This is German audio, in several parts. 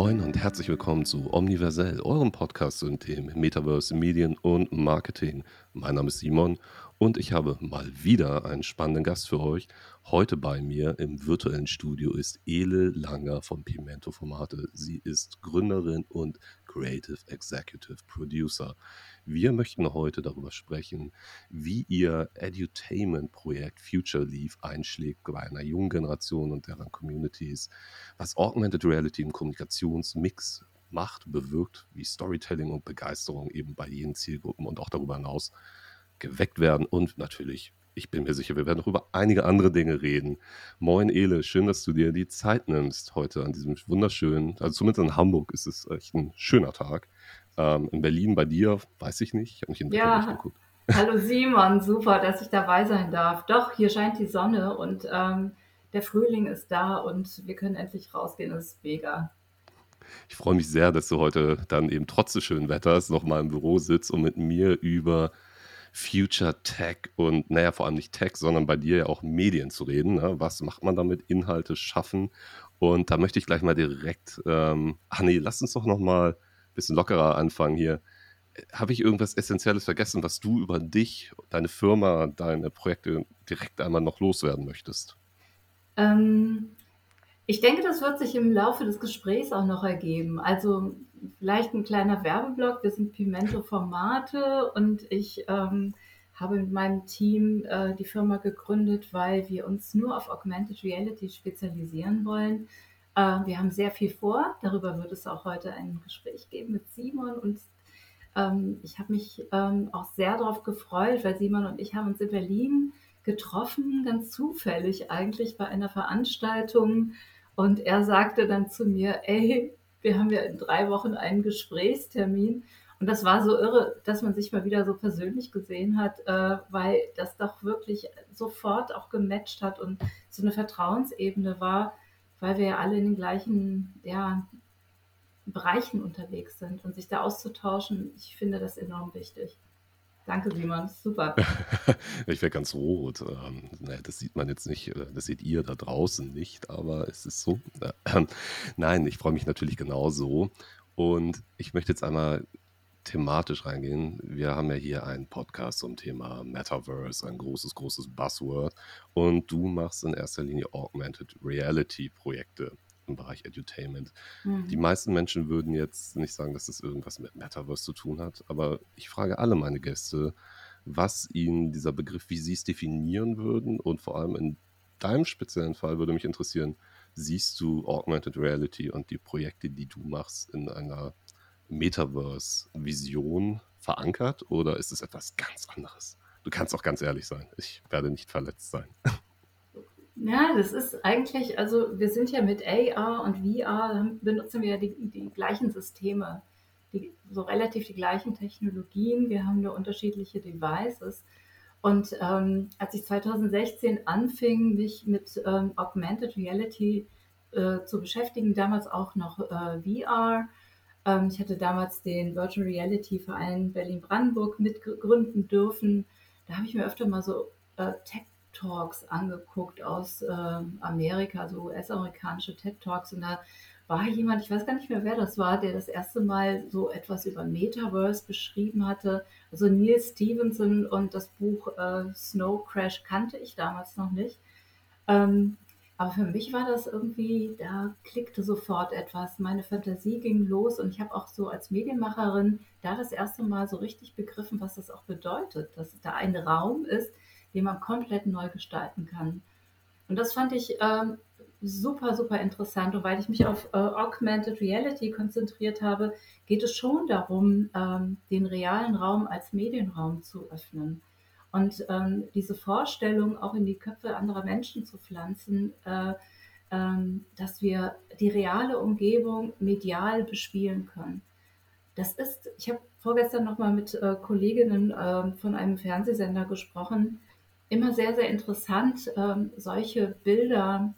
Moin und herzlich willkommen zu Omniversell, eurem Podcast zum Thema Metaverse, Medien und Marketing. Mein Name ist Simon und ich habe mal wieder einen spannenden Gast für euch. Heute bei mir im virtuellen Studio ist Ele Langer von Pimento Formate. Sie ist Gründerin und Creative Executive Producer. Wir möchten heute darüber sprechen, wie ihr Edutainment-Projekt Future Leaf einschlägt bei einer jungen Generation und deren Communities, was Augmented Reality im Kommunikationsmix macht, bewirkt, wie Storytelling und Begeisterung eben bei jenen Zielgruppen und auch darüber hinaus geweckt werden und natürlich ich bin mir sicher, wir werden noch über einige andere Dinge reden. Moin Ele, schön, dass du dir die Zeit nimmst heute an diesem wunderschönen, also zumindest in Hamburg ist es echt ein schöner Tag. Ähm, in Berlin bei dir, weiß ich nicht, ich habe nicht in ja. geguckt. Hallo Simon, super, dass ich dabei sein darf. Doch, hier scheint die Sonne und ähm, der Frühling ist da und wir können endlich rausgehen. Das ist mega. Ich freue mich sehr, dass du heute dann eben trotz des schönen Wetters nochmal im Büro sitzt und mit mir über Future Tech und, naja, vor allem nicht Tech, sondern bei dir ja auch Medien zu reden. Ne? Was macht man damit? Inhalte schaffen. Und da möchte ich gleich mal direkt, ähm, ach nee, lass uns doch nochmal ein bisschen lockerer anfangen hier. Habe ich irgendwas Essentielles vergessen, was du über dich, deine Firma, deine Projekte direkt einmal noch loswerden möchtest? Ähm, ich denke, das wird sich im Laufe des Gesprächs auch noch ergeben. Also vielleicht ein kleiner Werbeblock. Wir sind Pimento Formate und ich ähm, habe mit meinem Team äh, die Firma gegründet, weil wir uns nur auf Augmented Reality spezialisieren wollen. Äh, wir haben sehr viel vor. Darüber wird es auch heute ein Gespräch geben mit Simon und ähm, ich habe mich ähm, auch sehr darauf gefreut, weil Simon und ich haben uns in Berlin getroffen, ganz zufällig eigentlich bei einer Veranstaltung. Und er sagte dann zu mir, ey, wir haben ja in drei Wochen einen Gesprächstermin. Und das war so irre, dass man sich mal wieder so persönlich gesehen hat, äh, weil das doch wirklich sofort auch gematcht hat und so eine Vertrauensebene war, weil wir ja alle in den gleichen ja, Bereichen unterwegs sind und sich da auszutauschen. Ich finde das enorm wichtig. Danke, Simon. Super. ich werde ganz rot. Ähm, naja, das sieht man jetzt nicht, äh, das seht ihr da draußen nicht, aber es ist so. Äh, nein, ich freue mich natürlich genauso. Und ich möchte jetzt einmal thematisch reingehen. Wir haben ja hier einen Podcast zum Thema Metaverse, ein großes, großes Buzzword. Und du machst in erster Linie Augmented Reality Projekte im Bereich Edutainment. Mhm. Die meisten Menschen würden jetzt nicht sagen, dass das irgendwas mit Metaverse zu tun hat, aber ich frage alle meine Gäste, was ihnen dieser Begriff, wie sie es definieren würden und vor allem in deinem speziellen Fall würde mich interessieren, siehst du Augmented Reality und die Projekte, die du machst, in einer Metaverse-Vision verankert oder ist es etwas ganz anderes? Du kannst auch ganz ehrlich sein. Ich werde nicht verletzt sein. Ja, das ist eigentlich, also wir sind ja mit AR und VR, benutzen wir ja die, die gleichen Systeme, die, so relativ die gleichen Technologien. Wir haben nur unterschiedliche Devices. Und ähm, als ich 2016 anfing, mich mit ähm, Augmented Reality äh, zu beschäftigen, damals auch noch äh, VR. Ähm, ich hatte damals den Virtual Reality Verein Berlin-Brandenburg mitgründen dürfen. Da habe ich mir öfter mal so äh, Tech Talks angeguckt aus äh, Amerika, so US-amerikanische TED Talks. Und da war jemand, ich weiß gar nicht mehr, wer das war, der das erste Mal so etwas über Metaverse beschrieben hatte. Also Neil Stevenson und das Buch äh, Snow Crash kannte ich damals noch nicht. Ähm, aber für mich war das irgendwie, da klickte sofort etwas. Meine Fantasie ging los und ich habe auch so als Medienmacherin da das erste Mal so richtig begriffen, was das auch bedeutet, dass da ein Raum ist, den man komplett neu gestalten kann. Und das fand ich ähm, super, super interessant. Und weil ich mich auf äh, Augmented Reality konzentriert habe, geht es schon darum, ähm, den realen Raum als Medienraum zu öffnen. Und ähm, diese Vorstellung auch in die Köpfe anderer Menschen zu pflanzen, äh, ähm, dass wir die reale Umgebung medial bespielen können. Das ist, ich habe vorgestern nochmal mit äh, Kolleginnen äh, von einem Fernsehsender gesprochen, immer sehr, sehr interessant, ähm, solche Bilder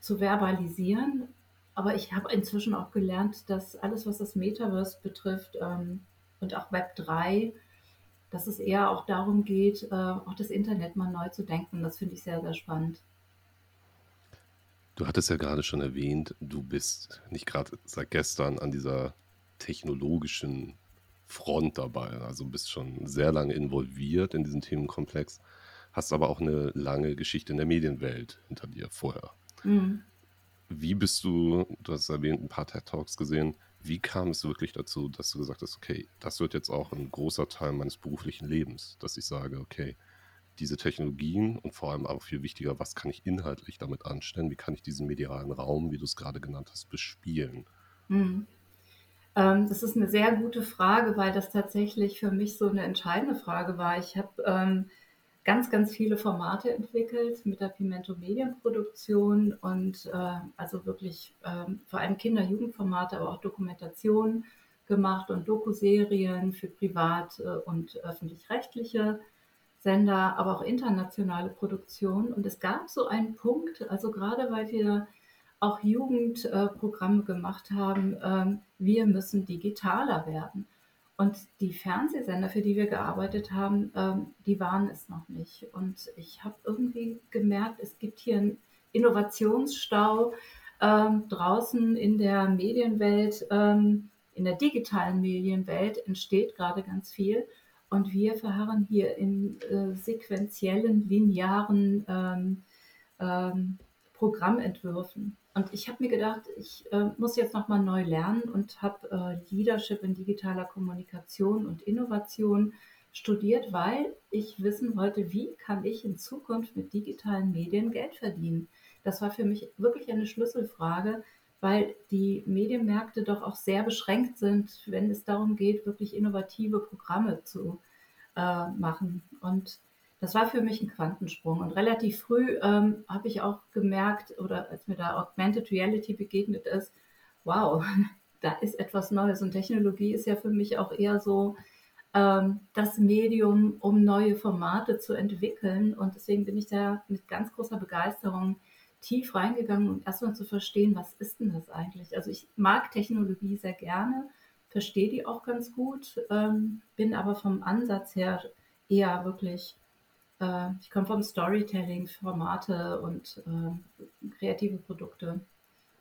zu verbalisieren. Aber ich habe inzwischen auch gelernt, dass alles, was das Metaverse betrifft ähm, und auch Web 3, dass es eher auch darum geht, äh, auch das Internet mal neu zu denken. Das finde ich sehr, sehr spannend. Du hattest ja gerade schon erwähnt, du bist nicht gerade seit gestern an dieser technologischen Front dabei. Also bist schon sehr lange involviert in diesen Themenkomplex, hast aber auch eine lange Geschichte in der Medienwelt hinter dir vorher. Mhm. Wie bist du, du hast erwähnt, ein paar TED Talks gesehen, wie kam es wirklich dazu, dass du gesagt hast, okay, das wird jetzt auch ein großer Teil meines beruflichen Lebens, dass ich sage, okay, diese Technologien und vor allem auch viel wichtiger, was kann ich inhaltlich damit anstellen? Wie kann ich diesen medialen Raum, wie du es gerade genannt hast, bespielen? Mhm. Ähm, das ist eine sehr gute Frage, weil das tatsächlich für mich so eine entscheidende Frage war. Ich habe ähm, ganz, ganz viele Formate entwickelt mit der Pimento Medienproduktion und äh, also wirklich ähm, vor allem Kinder-Jugendformate, aber auch Dokumentation gemacht und Dokuserien für privat- äh, und öffentlich-rechtliche Sender, aber auch internationale Produktionen. Und es gab so einen Punkt, also gerade weil wir auch Jugendprogramme gemacht haben, ähm, wir müssen digitaler werden. Und die Fernsehsender, für die wir gearbeitet haben, ähm, die waren es noch nicht. Und ich habe irgendwie gemerkt, es gibt hier einen Innovationsstau ähm, draußen in der Medienwelt, ähm, in der digitalen Medienwelt entsteht gerade ganz viel. Und wir verharren hier in äh, sequentiellen, linearen Programmentwürfen. Und ich habe mir gedacht, ich äh, muss jetzt nochmal neu lernen und habe äh, Leadership in digitaler Kommunikation und Innovation studiert, weil ich wissen wollte, wie kann ich in Zukunft mit digitalen Medien Geld verdienen. Das war für mich wirklich eine Schlüsselfrage, weil die Medienmärkte doch auch sehr beschränkt sind, wenn es darum geht, wirklich innovative Programme zu äh, machen. Und das war für mich ein Quantensprung. Und relativ früh ähm, habe ich auch gemerkt, oder als mir da Augmented Reality begegnet ist, wow, da ist etwas Neues. Und Technologie ist ja für mich auch eher so ähm, das Medium, um neue Formate zu entwickeln. Und deswegen bin ich da mit ganz großer Begeisterung tief reingegangen, um erstmal zu verstehen, was ist denn das eigentlich? Also ich mag Technologie sehr gerne, verstehe die auch ganz gut, ähm, bin aber vom Ansatz her eher wirklich äh, ich komme vom Storytelling, Formate und äh, kreative Produkte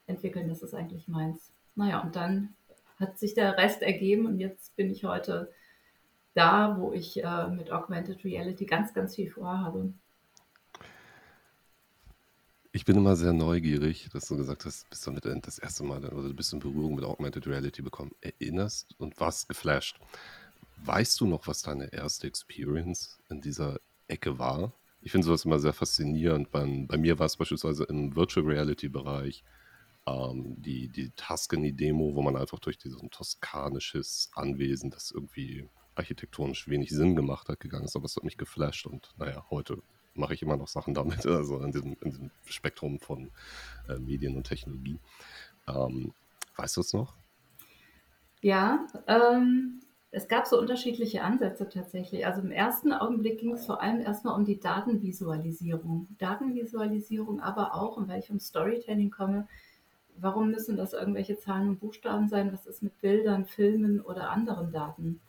entwickeln, das ist eigentlich meins. Naja, und dann hat sich der Rest ergeben und jetzt bin ich heute da, wo ich äh, mit Augmented Reality ganz, ganz viel vorhabe. Ich bin immer sehr neugierig, dass du gesagt hast, bist damit das erste Mal oder du bist in Berührung mit Augmented Reality bekommen, erinnerst und warst geflasht. Weißt du noch, was deine erste Experience in dieser Ecke war. Ich finde sowas immer sehr faszinierend. Bei, bei mir war es beispielsweise im Virtual Reality Bereich ähm, die, die Tuscany-Demo, wo man einfach durch dieses toskanisches Anwesen, das irgendwie architektonisch wenig Sinn gemacht hat, gegangen ist, aber es hat mich geflasht und naja, heute mache ich immer noch Sachen damit, also in diesem, in diesem Spektrum von äh, Medien und Technologie. Ähm, weißt du es noch? Ja, ähm, es gab so unterschiedliche Ansätze tatsächlich. Also im ersten Augenblick ging es vor allem erstmal um die Datenvisualisierung. Datenvisualisierung, aber auch, und weil ich vom Storytelling komme, warum müssen das irgendwelche Zahlen und Buchstaben sein? Was ist mit Bildern, Filmen oder anderen Daten?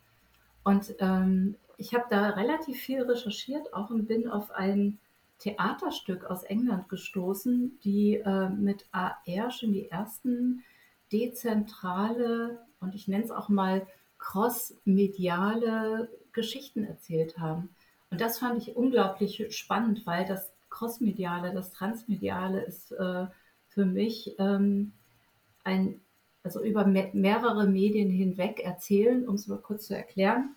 Und ähm, ich habe da relativ viel recherchiert, auch und bin auf ein Theaterstück aus England gestoßen, die äh, mit AR schon die ersten dezentrale und ich nenne es auch mal crossmediale Geschichten erzählt haben. Und das fand ich unglaublich spannend, weil das Crossmediale, das Transmediale ist äh, für mich ähm, ein, also über me mehrere Medien hinweg erzählen, um es mal kurz zu erklären,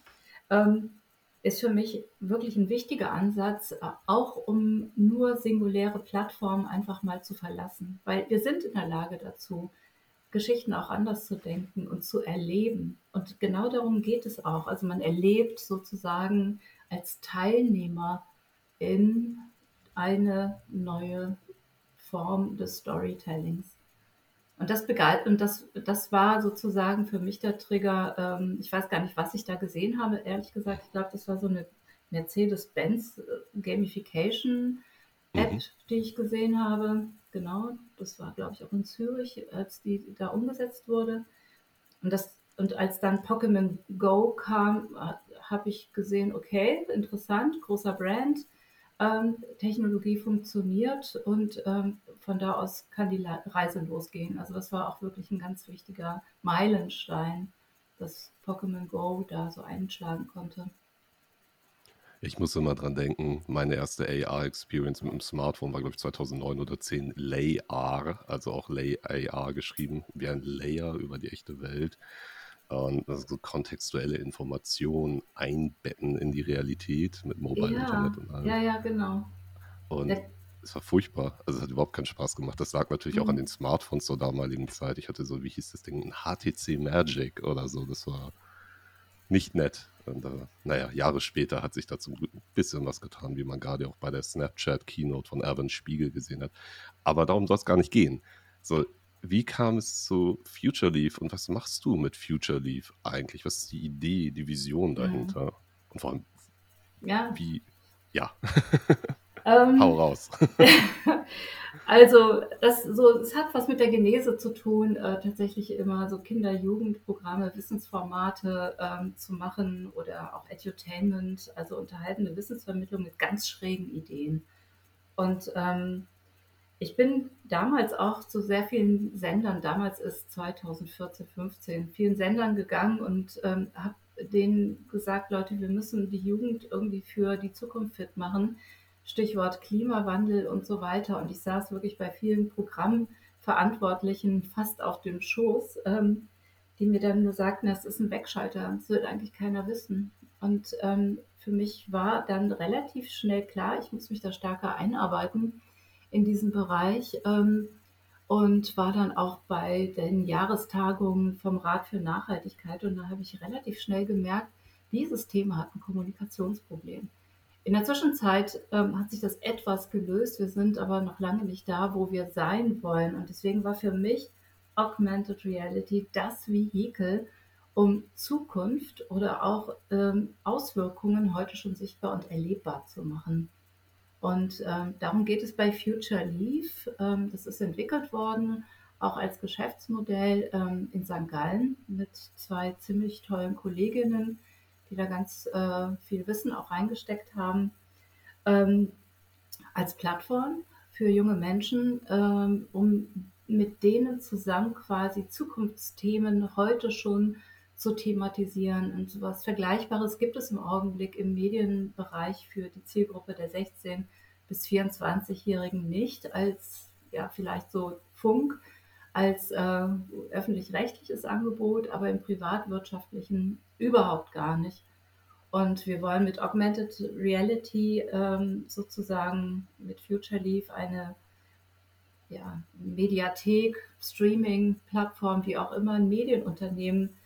ähm, ist für mich wirklich ein wichtiger Ansatz, äh, auch um nur singuläre Plattformen einfach mal zu verlassen. Weil wir sind in der Lage dazu, Geschichten auch anders zu denken und zu erleben. Und genau darum geht es auch. Also man erlebt sozusagen als Teilnehmer in eine neue Form des Storytellings. Und das begeistert, und das, das war sozusagen für mich der Trigger. Ähm, ich weiß gar nicht, was ich da gesehen habe, ehrlich gesagt. Ich glaube, das war so eine Mercedes-Benz äh, Gamification App, mhm. die ich gesehen habe genau. Das war, glaube ich, auch in Zürich, als die da umgesetzt wurde. Und, das, und als dann Pokémon Go kam, habe ich gesehen, okay, interessant, großer Brand. ähm, Technologie funktioniert und ähm, von da aus kann die Reise losgehen. Also das war auch wirklich ein ganz wichtiger Meilenstein, dass Pokémon Go da so einschlagen konnte. Ich muss immer dran denken, meine erste AR-Experience mit dem Smartphone war, glaube ich, 2009 oder 10 LayAR, also auch Lay AR geschrieben, wie ein Layer über die echte Welt. Und also kontextuelle Informationen einbetten in die Realität mit Mobile Ja, Internet und allem. ja, ja, genau. Und Ja, es war furchtbar. Also es hat überhaupt keinen Spaß gemacht. Das lag natürlich auch an mhm. den Smartphones zur damaligen Zeit. Ich hatte so, wie hieß das Ding, ein HTC Magic oder so. Das war nicht nett. Und äh, naja, Jahre später hat sich da zum Glück ein bisschen was getan, wie man gerade auch bei der Snapchat-Keynote von Evan Spiegel gesehen hat. Aber darum soll es gar nicht gehen. So, wie kam es zu Future Leaf und was machst du mit Future Leaf eigentlich? Was ist die Idee, die Vision Mhm. dahinter? Und vor allem, Ja, wie, ja, hau ähm, raus. Also, das so es hat was mit der Genese zu tun, äh, tatsächlich immer so Kinder-Jugendprogramme, Wissensformate, ähm, zu machen oder auch Edutainment, also unterhaltende Wissensvermittlung mit ganz schrägen Ideen. Und, ähm, ich bin damals auch zu sehr vielen Sendern damals ist 2014, 15, vielen Sendern gegangen und, ähm, habe denen gesagt: „Leute, wir müssen die Jugend irgendwie für die Zukunft fit machen.“ Stichwort Klimawandel und so weiter. Und ich saß wirklich bei vielen Programmverantwortlichen fast auf dem Schoß, ähm, die mir dann nur sagten, das ist ein Wegschalter, das wird eigentlich keiner wissen. Und ähm, für mich war dann relativ schnell klar, ich muss mich da stärker einarbeiten in diesen Bereich ähm, und war dann auch bei den Jahrestagungen vom Rat für Nachhaltigkeit. Und da habe ich relativ schnell gemerkt, dieses Thema hat ein Kommunikationsproblem. In der Zwischenzeit ähm, hat sich das etwas gelöst. Wir sind aber noch lange nicht da, wo wir sein wollen. Und deswegen war für mich Augmented Reality das Vehikel, um Zukunft oder auch ähm, Auswirkungen heute schon sichtbar und erlebbar zu machen. Und ähm, darum geht es bei Future Leaf. Ähm, das ist entwickelt worden, auch als Geschäftsmodell ähm, in St. Gallen mit zwei ziemlich tollen Kolleginnen, die da ganz äh, viel Wissen auch reingesteckt haben, ähm, als Plattform für junge Menschen, ähm, um mit denen zusammen quasi Zukunftsthemen heute schon zu thematisieren. Und sowas Vergleichbares gibt es im Augenblick im Medienbereich für die Zielgruppe der 16- bis 24-Jährigen nicht, als ja vielleicht so Funk, als äh, öffentlich-rechtliches Angebot, aber im privatwirtschaftlichen überhaupt gar nicht. Und wir wollen mit Augmented Reality ähm, sozusagen mit Future Leaf eine ja, Mediathek, Streaming, Plattform, wie auch immer, ein Medienunternehmen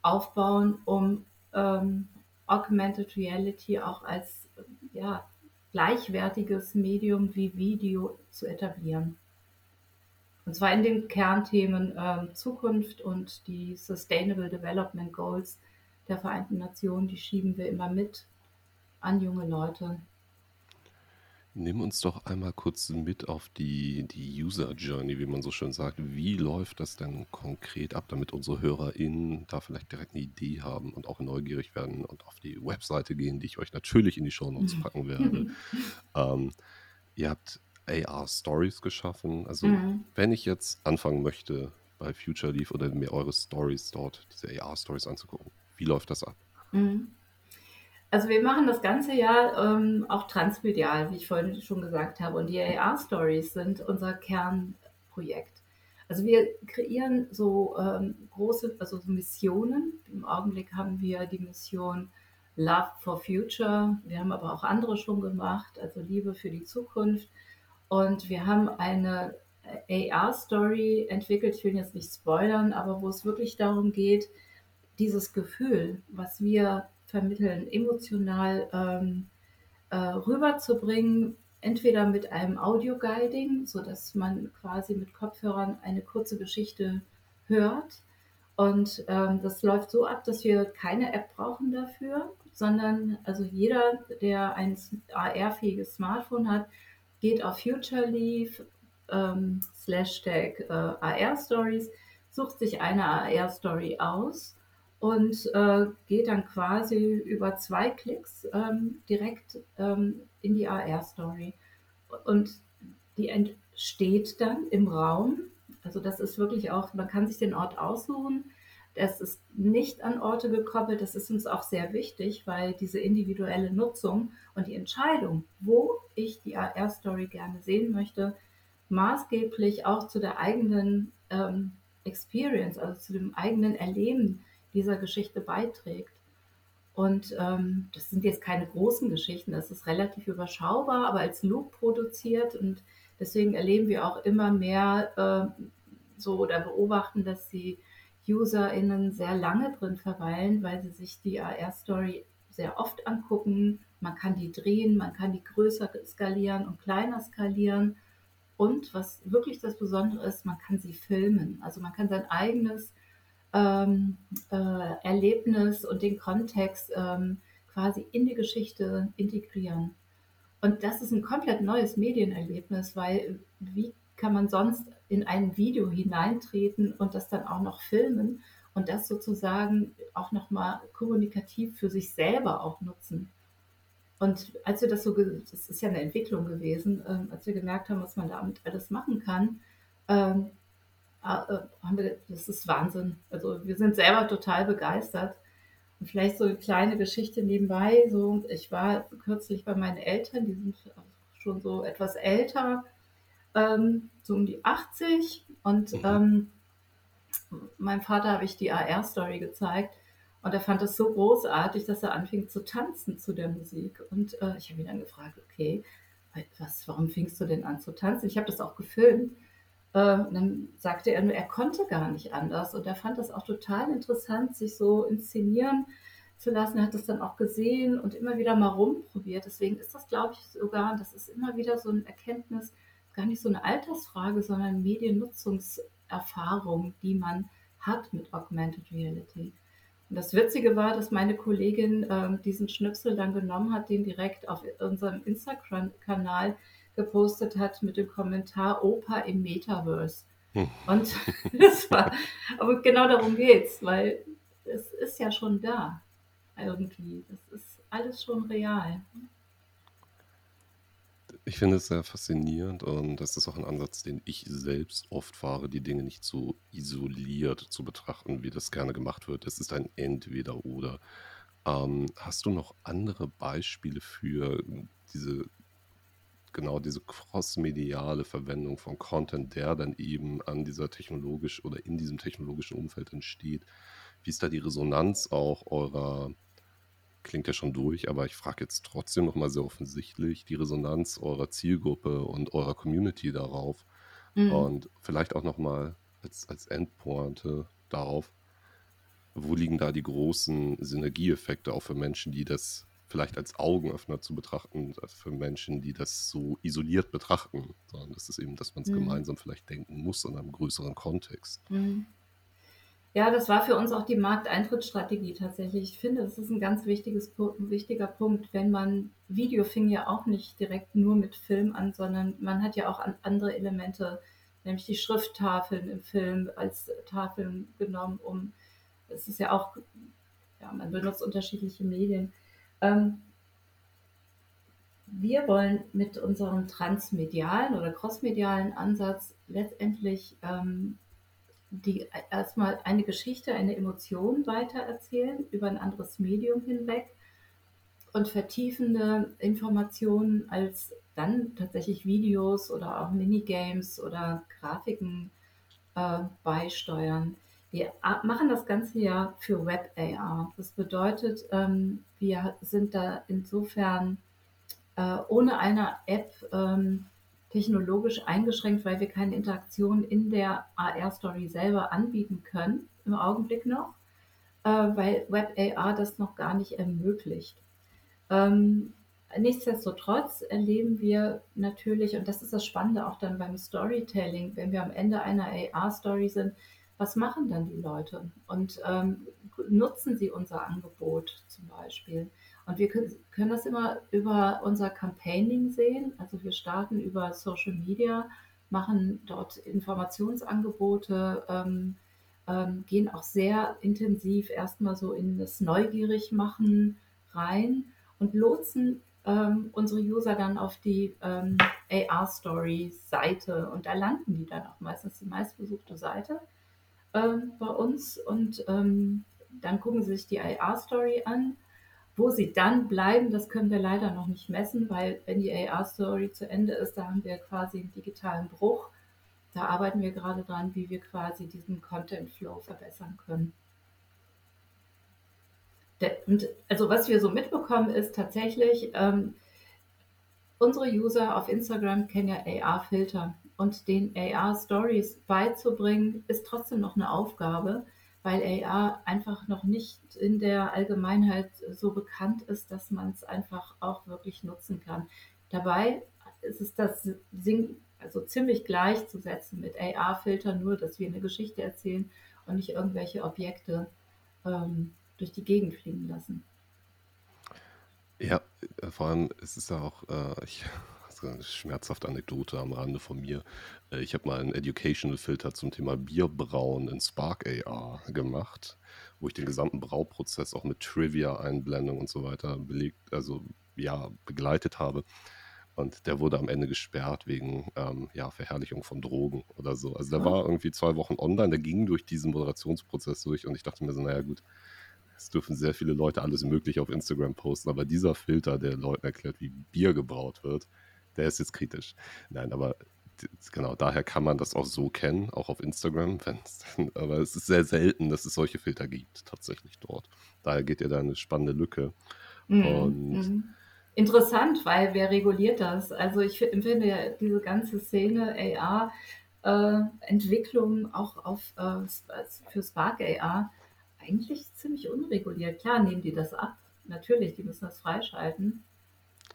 aufbauen, um ähm, Augmented Reality auch als ja, gleichwertiges Medium wie Video zu etablieren. Und zwar in den Kernthemen ähm, Zukunft und die Sustainable Development Goals der Vereinten Nationen, die schieben wir immer mit an junge Leute. Nimm uns doch einmal kurz mit auf die, die User Journey, wie man so schön sagt. Wie läuft das denn konkret ab, damit unsere HörerInnen da vielleicht direkt eine Idee haben und auch neugierig werden und auf die Webseite gehen, die ich euch natürlich in die Show Notes packen werde. ähm, ihr habt AR Stories geschaffen. Also, Mhm. wenn ich jetzt anfangen möchte, bei Future Leaf oder mir eure Stories dort, diese AR Stories anzugucken, wie läuft das ab? Mhm. Also wir machen das ganze Jahr ähm, auch transmedial, wie ich vorhin schon gesagt habe. Und die AR-Stories sind unser Kernprojekt. Also wir kreieren so ähm, große, also so Missionen. Im Augenblick haben wir die Mission Love for Future. Wir haben aber auch andere schon gemacht, also Liebe für die Zukunft. Und wir haben eine AR-Story entwickelt. Ich will jetzt nicht spoilern, aber wo es wirklich darum geht, dieses Gefühl, was wir vermitteln, emotional ähm, äh, rüberzubringen, entweder mit einem Audio-Guiding, sodass man quasi mit Kopfhörern eine kurze Geschichte hört. Und ähm, das läuft so ab, dass wir keine App brauchen dafür, sondern also jeder, der ein AR-fähiges Smartphone hat, geht auf Future Leaf ähm, slash Tag äh, AR Stories, sucht sich eine AR Story aus und äh, geht dann quasi über zwei Klicks ähm, direkt ähm, in die AR-Story. Und die entsteht dann im Raum. Also das ist wirklich auch, man kann sich den Ort aussuchen. Das ist nicht an Orte gekoppelt. Das ist uns auch sehr wichtig, weil diese individuelle Nutzung und die Entscheidung, wo ich die AR-Story gerne sehen möchte, maßgeblich auch zu der eigenen ähm, Experience, also zu dem eigenen Erleben dieser Geschichte beiträgt. Und ähm, das sind jetzt keine großen Geschichten, das ist relativ überschaubar, aber als Loop produziert und deswegen erleben wir auch immer mehr äh, so oder beobachten, dass die UserInnen sehr lange drin verweilen, weil sie sich die AR-Story sehr oft angucken. Man kann die drehen, man kann die größer skalieren und kleiner skalieren. Und was wirklich das Besondere ist, man kann sie filmen. Also man kann sein eigenes ähm, äh, Erlebnis und den Kontext ähm, quasi in die Geschichte integrieren. Und das ist ein komplett neues Medienerlebnis, weil wie kann man sonst in ein Video hineintreten und das dann auch noch filmen und das sozusagen auch nochmal kommunikativ für sich selber auch nutzen. Und als wir das so, das ist ja eine Entwicklung gewesen, äh, als wir gemerkt haben, was man damit alles machen kann, ähm, Ah, äh, haben wir, das ist Wahnsinn. Also wir sind selber total begeistert. Und vielleicht so eine kleine Geschichte nebenbei. So, ich war kürzlich bei meinen Eltern, die sind schon so etwas älter, ähm, so um die 80. Und mhm. ähm, meinem Vater habe ich die AR-Story gezeigt. Und er fand das so großartig, dass er anfing zu tanzen zu der Musik. Und äh, ich habe ihn dann gefragt, okay, was, warum fingst du denn an zu tanzen? Ich habe das auch gefilmt. Ähm, dann sagte er nur, er konnte gar nicht anders. Und er fand das auch total interessant, sich so inszenieren zu lassen. Er hat das dann auch gesehen und immer wieder mal rumprobiert. Deswegen ist das, glaube ich, sogar, das ist immer wieder so eine Erkenntnis, gar nicht so eine Altersfrage, sondern Mediennutzungserfahrung, die man hat mit Augmented Reality. Und das Witzige war, dass meine Kollegin äh, diesen Schnipsel dann genommen hat, den direkt auf unserem Instagram-Kanal gepostet hat mit dem Kommentar Opa im Metaverse. Hm. Und das war, aber genau darum geht's, weil es ist ja schon da. Irgendwie. Das ist alles schon real. Ich finde es sehr faszinierend und das ist auch ein Ansatz, den ich selbst oft fahre, die Dinge nicht so isoliert zu betrachten, wie das gerne gemacht wird. Es ist ein Entweder-Oder. Ähm, hast du noch andere Beispiele für diese genau diese crossmediale Verwendung von Content, der dann eben an dieser technologisch oder in diesem technologischen Umfeld entsteht. Wie ist da die Resonanz auch eurer, klingt ja schon durch, aber ich frage jetzt trotzdem nochmal sehr offensichtlich, die Resonanz eurer Zielgruppe und eurer Community darauf mhm. und vielleicht auch nochmal als, als Endpointe darauf, wo liegen da die großen Synergieeffekte auch für Menschen, die das vielleicht als Augenöffner zu betrachten für Menschen, die das so isoliert betrachten, sondern das ist eben, dass man es mhm. gemeinsam vielleicht denken muss in einem größeren Kontext. Mhm. Ja, das war für uns auch die Markteintrittsstrategie tatsächlich. Ich finde, das ist ein ganz wichtiges, ein wichtiger Punkt, wenn man, Video fing ja auch nicht direkt nur mit Film an, sondern man hat ja auch andere Elemente, nämlich die Schrifttafeln im Film als Tafeln genommen, um, es ist ja auch, ja, man benutzt unterschiedliche Medien. Ähm, wir wollen mit unserem transmedialen oder crossmedialen Ansatz letztendlich ähm, die erstmal eine Geschichte, eine Emotion weitererzählen über ein anderes Medium hinweg und vertiefende Informationen als dann tatsächlich Videos oder auch Minigames oder Grafiken äh, beisteuern. Wir machen das Ganze ja für Web AR. Das bedeutet, ähm, wir sind da insofern äh, ohne eine App ähm, technologisch eingeschränkt, weil wir keine Interaktion in der AR-Story selber anbieten können, im Augenblick noch, äh, weil Web AR das noch gar nicht ermöglicht. Ähm, nichtsdestotrotz erleben wir natürlich, und das ist das Spannende auch dann beim Storytelling, wenn wir am Ende einer AR-Story sind, was machen dann die Leute und ähm, nutzen sie unser Angebot zum Beispiel. Und wir können, das immer über unser Campaigning sehen. Also wir starten über Social Media, machen dort Informationsangebote, ähm, ähm, gehen auch sehr intensiv erstmal so in das Neugierig-Machen rein und lotsen ähm, unsere User dann auf die ähm, AR-Story-Seite und da landen die dann auch meistens die meistbesuchte Seite ähm, bei uns und ähm, dann gucken sie sich die AR-Story an. Wo sie dann bleiben, das können wir leider noch nicht messen, weil wenn die AR-Story zu Ende ist, da haben wir quasi einen digitalen Bruch. Da arbeiten wir gerade dran, wie wir quasi diesen Content-Flow verbessern können. Und also was wir so mitbekommen ist tatsächlich, ähm, unsere User auf Instagram kennen ja AR-Filter und den AR-Stories beizubringen, ist trotzdem noch eine Aufgabe, weil AR einfach noch nicht in der Allgemeinheit so bekannt ist, dass man es einfach auch wirklich nutzen kann. Dabei ist es das Sing also ziemlich gleichzusetzen mit AR-Filtern, nur dass wir eine Geschichte erzählen und nicht irgendwelche Objekte ähm, durch die Gegend fliegen lassen. Ja, äh, vor allem ist es ja auch, äh, ich, eine schmerzhafte Anekdote am Rande von mir. Äh, ich habe mal einen Educational Filter zum Thema Bierbrauen in Spark AR gemacht, wo ich den gesamten Brauprozess auch mit Trivia-Einblendung und so weiter belegt, also ja, begleitet habe. Und der wurde am Ende gesperrt wegen ähm, ja, Verherrlichung von Drogen oder so. Also der Ah. war irgendwie zwei Wochen online, der ging durch diesen Moderationsprozess durch und ich dachte mir so, naja gut, es dürfen sehr viele Leute alles Mögliche auf Instagram posten, aber dieser Filter, der Leuten erklärt, wie Bier gebraut wird, der ist jetzt kritisch. Nein, aber genau, daher kann man das auch so kennen, auch auf Instagram, aber es ist sehr selten, dass es solche Filter gibt, tatsächlich dort. Daher geht ja da eine spannende Lücke. Mhm. Interessant, weil wer reguliert das? Also ich fi- empfinde ja diese ganze Szene AR äh, Entwicklung auch auf äh, Sp- für Spark AR eigentlich ziemlich unreguliert. Klar nehmen die das ab, natürlich, die müssen das freischalten.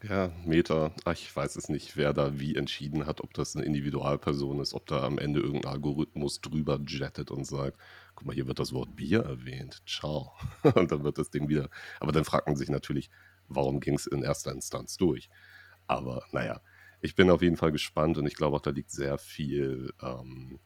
Ja, Meta, ich weiß es nicht, wer da wie entschieden hat, ob das eine Individualperson ist, ob da am Ende irgendein Algorithmus drüber jettet und sagt, guck mal, hier wird das Wort Bier erwähnt, ciao. Und dann wird das Ding wieder. Aber dann fragt man sich natürlich, warum ging es in erster Instanz durch? Aber naja, ich bin auf jeden Fall gespannt und ich glaube auch, da liegt sehr viel, ähm,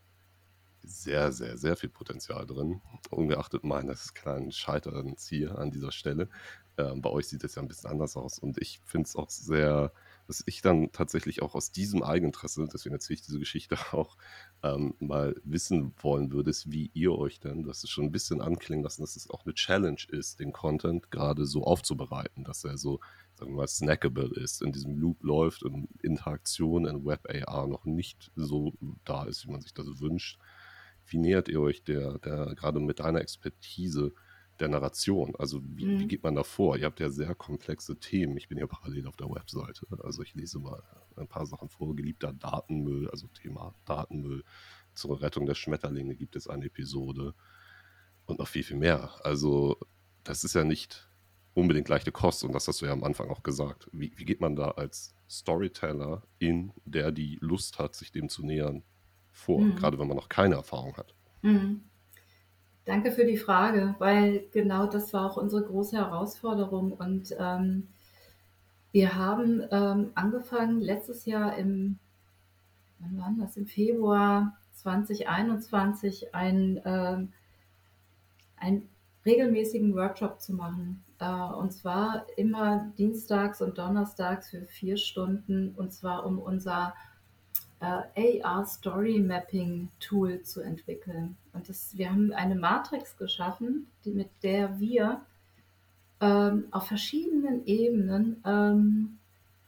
sehr, sehr, sehr viel Potenzial drin. Ungeachtet meines kleinen Scheiterns hier an dieser Stelle. Ähm, bei euch sieht es ja ein bisschen anders aus. Und ich finde es auch sehr, dass ich dann tatsächlich auch aus diesem Eigeninteresse, deswegen erzähle ich diese Geschichte auch, ähm, mal wissen wollen würde, ist, wie ihr euch denn, das ist schon ein bisschen anklingen lassen, dass es auch eine Challenge ist, den Content gerade so aufzubereiten, dass er so, sagen wir mal, snackable ist, in diesem Loop läuft und Interaktion in Web AR noch nicht so da ist, wie man sich das wünscht. Wie nähert ihr euch der, der gerade mit deiner Expertise der Narration? Also wie, wie Mhm. geht man da vor? Ihr habt ja sehr komplexe Themen. Ich bin ja parallel auf der Webseite. Also ich lese mal ein paar Sachen vor. Geliebter Datenmüll, also Thema Datenmüll. Zur Rettung der Schmetterlinge gibt es eine Episode und noch viel, viel mehr. Also das ist ja nicht unbedingt leichte Kost und das hast du ja am Anfang auch gesagt. Wie, wie geht man da als Storyteller in, der die Lust hat, sich dem zu nähern, vor, Mhm. gerade wenn man noch keine Erfahrung hat? Mhm. Danke für die Frage, weil genau das war auch unsere große Herausforderung. Und ähm, wir haben ähm, angefangen letztes Jahr im, wann war das? Im Februar 2021 einen, ähm, einen regelmäßigen Workshop zu machen. Äh, und zwar immer dienstags und donnerstags für vier Stunden. Und zwar um unser äh, AR Story Mapping Tool zu entwickeln. Und das, wir haben eine Matrix geschaffen, die, mit der wir ähm, auf verschiedenen Ebenen ähm,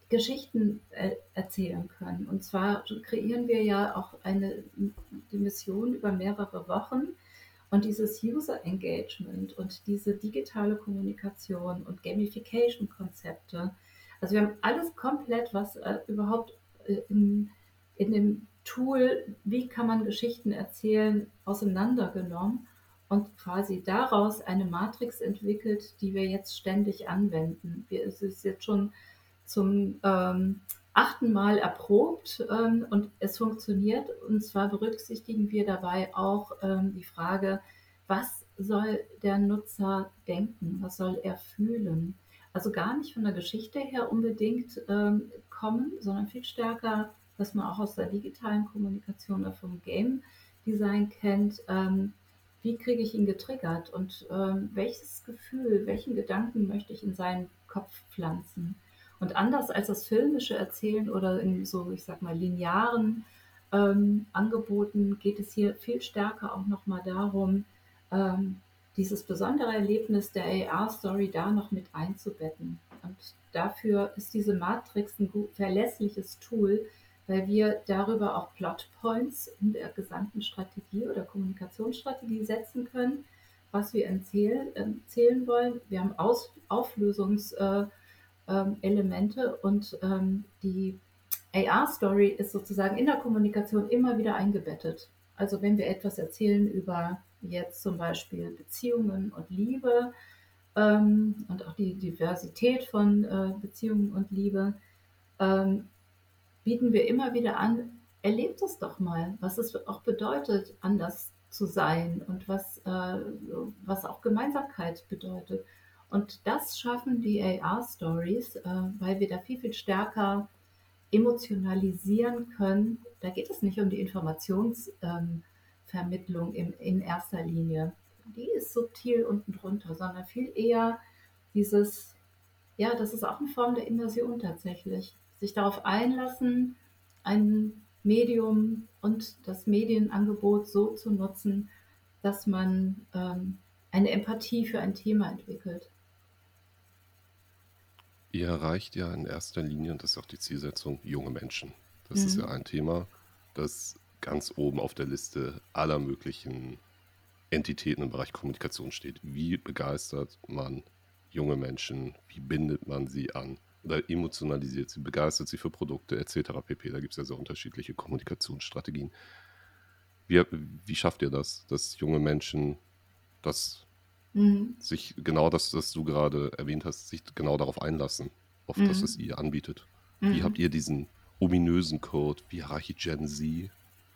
Geschichten äh, erzählen können. Und zwar kreieren wir ja auch eine die Mission über mehrere Wochen. Und dieses User Engagement und diese digitale Kommunikation und Gamification-Konzepte, also wir haben alles komplett, was äh, überhaupt äh, in, in dem Tool, wie kann man Geschichten erzählen, auseinandergenommen und quasi daraus eine Matrix entwickelt, die wir jetzt ständig anwenden. Es ist jetzt schon zum ähm, achten Mal erprobt ähm, und es funktioniert. Und zwar berücksichtigen wir dabei auch ähm, die Frage, was soll der Nutzer denken, was soll er fühlen. Also gar nicht von der Geschichte her unbedingt ähm, kommen, sondern viel stärker, was man auch aus der digitalen Kommunikation oder vom Game Design kennt. Ähm, wie kriege ich ihn getriggert und ähm, welches Gefühl, welchen Gedanken möchte ich in seinen Kopf pflanzen. Und anders als das filmische Erzählen oder in so, ich sag mal, linearen ähm, Angeboten geht es hier viel stärker auch nochmal darum, ähm, dieses besondere Erlebnis der AR-Story da noch mit einzubetten. Und dafür ist diese Matrix ein gut, verlässliches Tool, weil wir darüber auch Plotpoints in der gesamten Strategie oder Kommunikationsstrategie setzen können, was wir erzählen, erzählen wollen. Wir haben Aus, Auflösungselemente äh, und ähm, die AR-Story ist sozusagen in der Kommunikation immer wieder eingebettet. Also wenn wir etwas erzählen über jetzt zum Beispiel Beziehungen und Liebe ähm, und auch die Diversität von äh, Beziehungen und Liebe, ähm, bieten wir immer wieder an, erlebt es doch mal, was es auch bedeutet, anders zu sein und was, äh, was auch Gemeinsamkeit bedeutet. Und das schaffen die AR-Stories, äh, weil wir da viel, viel stärker emotionalisieren können. Da geht es nicht um die Informationsvermittlung ähm, in erster Linie. Die ist subtil unten drunter, sondern viel eher dieses, ja, das ist auch eine Form der Immersion tatsächlich sich darauf einlassen, ein Medium und das Medienangebot so zu nutzen, dass man ähm, eine Empathie für ein Thema entwickelt. Ihr erreicht ja in erster Linie, und das ist auch die Zielsetzung, junge Menschen. Das mhm. ist ja ein Thema, das ganz oben auf der Liste aller möglichen Entitäten im Bereich Kommunikation steht. Wie begeistert man junge Menschen? Wie bindet man sie an? Oder emotionalisiert sie, begeistert sie für Produkte etc. pp. Da gibt es ja sehr unterschiedliche Kommunikationsstrategien. Wie, wie schafft ihr das, dass junge Menschen das mhm. sich genau das, was du gerade erwähnt hast, sich genau darauf einlassen, auf mhm. das, was ihr anbietet? Mhm. Wie habt ihr diesen ominösen Code, wie erreiche ich Gen Z,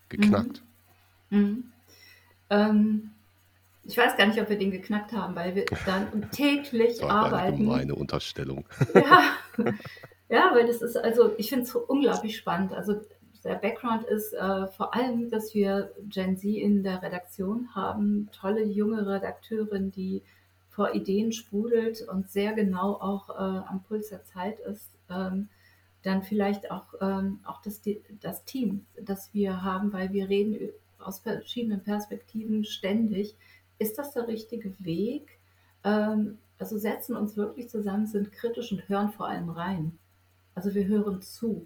geknackt? Mhm. Mhm. Ähm, ich weiß gar nicht, ob wir den geknackt haben, weil wir dann täglich das war arbeiten. Eine gemeine Unterstellung. Ja, ja weil das ist, also ich finde es unglaublich spannend. Also der Background ist äh, vor allem, dass wir Gen Z in der Redaktion haben, tolle junge Redakteurin, die vor Ideen sprudelt und sehr genau auch äh, am Puls der Zeit ist. Ähm, dann vielleicht auch, ähm, auch das, das Team, das wir haben, weil wir reden aus verschiedenen Perspektiven ständig ist das der richtige Weg? Ähm, also setzen uns wirklich zusammen, sind kritisch und hören vor allem rein. Also wir hören zu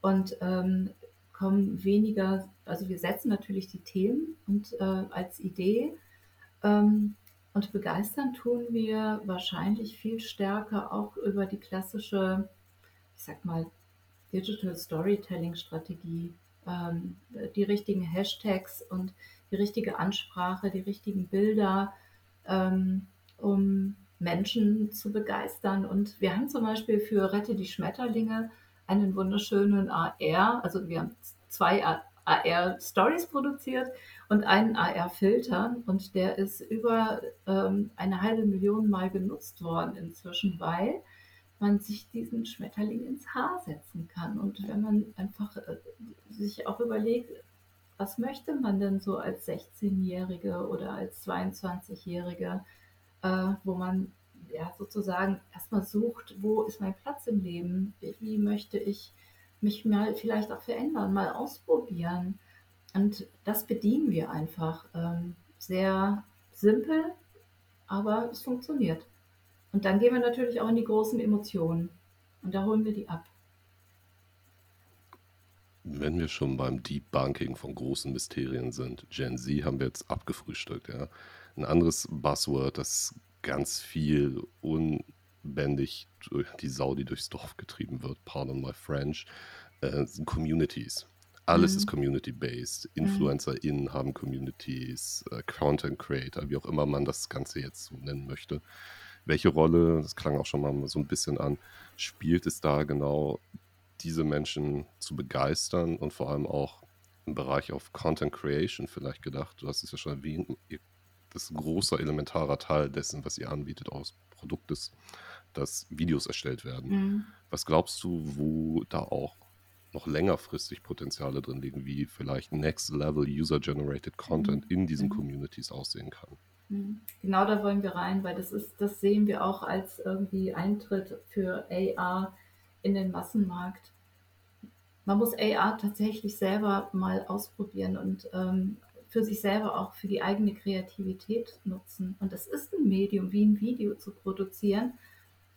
und ähm, kommen weniger, also wir setzen natürlich die Themen und äh, als Idee ähm, und begeistern tun wir wahrscheinlich viel stärker auch über die klassische, ich sag mal, Digital Storytelling Strategie, ähm, die richtigen Hashtags und die richtige Ansprache, die richtigen Bilder, ähm, um Menschen zu begeistern. Und wir haben zum Beispiel für Rette die Schmetterlinge einen wunderschönen AR, also wir haben zwei AR-Stories produziert und einen AR-Filter und der ist über ähm, eine halbe Million Mal genutzt worden inzwischen, weil man sich diesen Schmetterling ins Haar setzen kann. Und wenn man einfach äh, sich auch überlegt, was möchte man denn so als 16-Jährige oder als 22-Jährige, äh, wo man ja sozusagen erstmal sucht, wo ist mein Platz im Leben? Wie möchte ich mich mal vielleicht auch verändern, mal ausprobieren? Und das bedienen wir einfach. Ähm, sehr simpel, aber es funktioniert. Und dann gehen wir natürlich auch in die großen Emotionen. Und da holen wir die ab. Wenn wir schon beim Deep Banking von großen Mysterien sind, Gen Z haben wir jetzt abgefrühstückt, ja. Ein anderes Buzzword, das ganz viel unbändig durch die Sau, die durchs Dorf getrieben wird, pardon my French, äh, sind Communities. Alles mhm. ist community-based. Mhm. InfluencerInnen haben Communities, äh, Content Creator, wie auch immer man das Ganze jetzt so nennen möchte. Welche Rolle, das klang auch schon mal so ein bisschen an, spielt es da genau diese Menschen zu begeistern und vor allem auch im Bereich auf Content Creation vielleicht gedacht. Du hast es ja schon erwähnt, das großer, elementarer Teil dessen, was ihr anbietet, aus Produktes, dass Videos erstellt werden. Mhm. Was glaubst du, wo da auch noch längerfristig Potenziale drin liegen, wie vielleicht Next Level User-Generated Content Mhm. in diesen Mhm. Communities aussehen kann. Mhm. Genau da wollen wir rein, weil das ist, das sehen wir auch als irgendwie Eintritt für AR in den Massenmarkt. Man muss AR tatsächlich selber mal ausprobieren und ähm, für sich selber auch für die eigene Kreativität nutzen. Und das ist ein Medium, wie ein Video zu produzieren.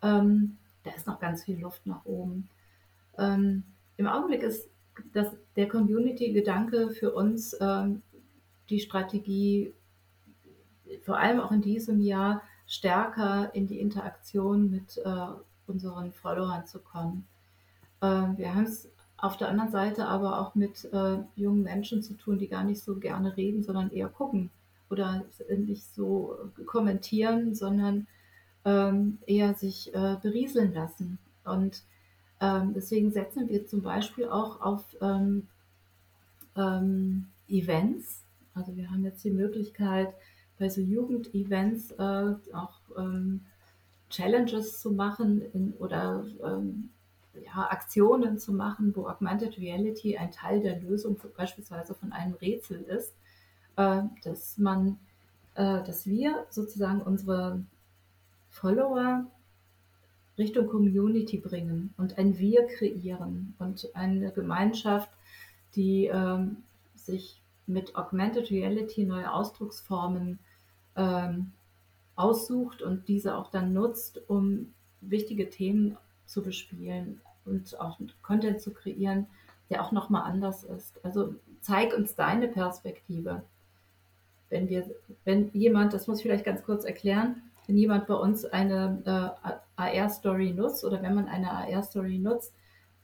Ähm, da ist noch ganz viel Luft nach oben. Ähm, Im Augenblick ist das, der Community-Gedanke für uns ähm, die Strategie, vor allem auch in diesem Jahr stärker in die Interaktion mit äh, unseren Followern zu kommen. Ähm, wir haben es auf der anderen Seite aber auch mit äh, jungen Menschen zu tun, die gar nicht so gerne reden, sondern eher gucken oder nicht so kommentieren, sondern ähm, eher sich äh, berieseln lassen. Und ähm, deswegen setzen wir zum Beispiel auch auf ähm, ähm, Events. Also wir haben jetzt die Möglichkeit, bei so Jugendevents äh, auch ähm, Challenges zu machen in, oder ähm, ja, Aktionen zu machen, wo Augmented Reality ein Teil der Lösung beispielsweise von einem Rätsel ist, äh, dass man, äh, dass wir sozusagen unsere Follower Richtung Community bringen und ein Wir kreieren und eine Gemeinschaft, die ähm, sich mit Augmented Reality neue Ausdrucksformen ähm, aussucht und diese auch dann nutzt, um wichtige Themen zu bespielen und auch Content zu kreieren, der auch nochmal anders ist. Also zeig uns deine Perspektive. Wenn wir, wenn jemand, das muss ich vielleicht ganz kurz erklären, wenn jemand bei uns eine äh, AR-Story nutzt oder wenn man eine AR-Story nutzt,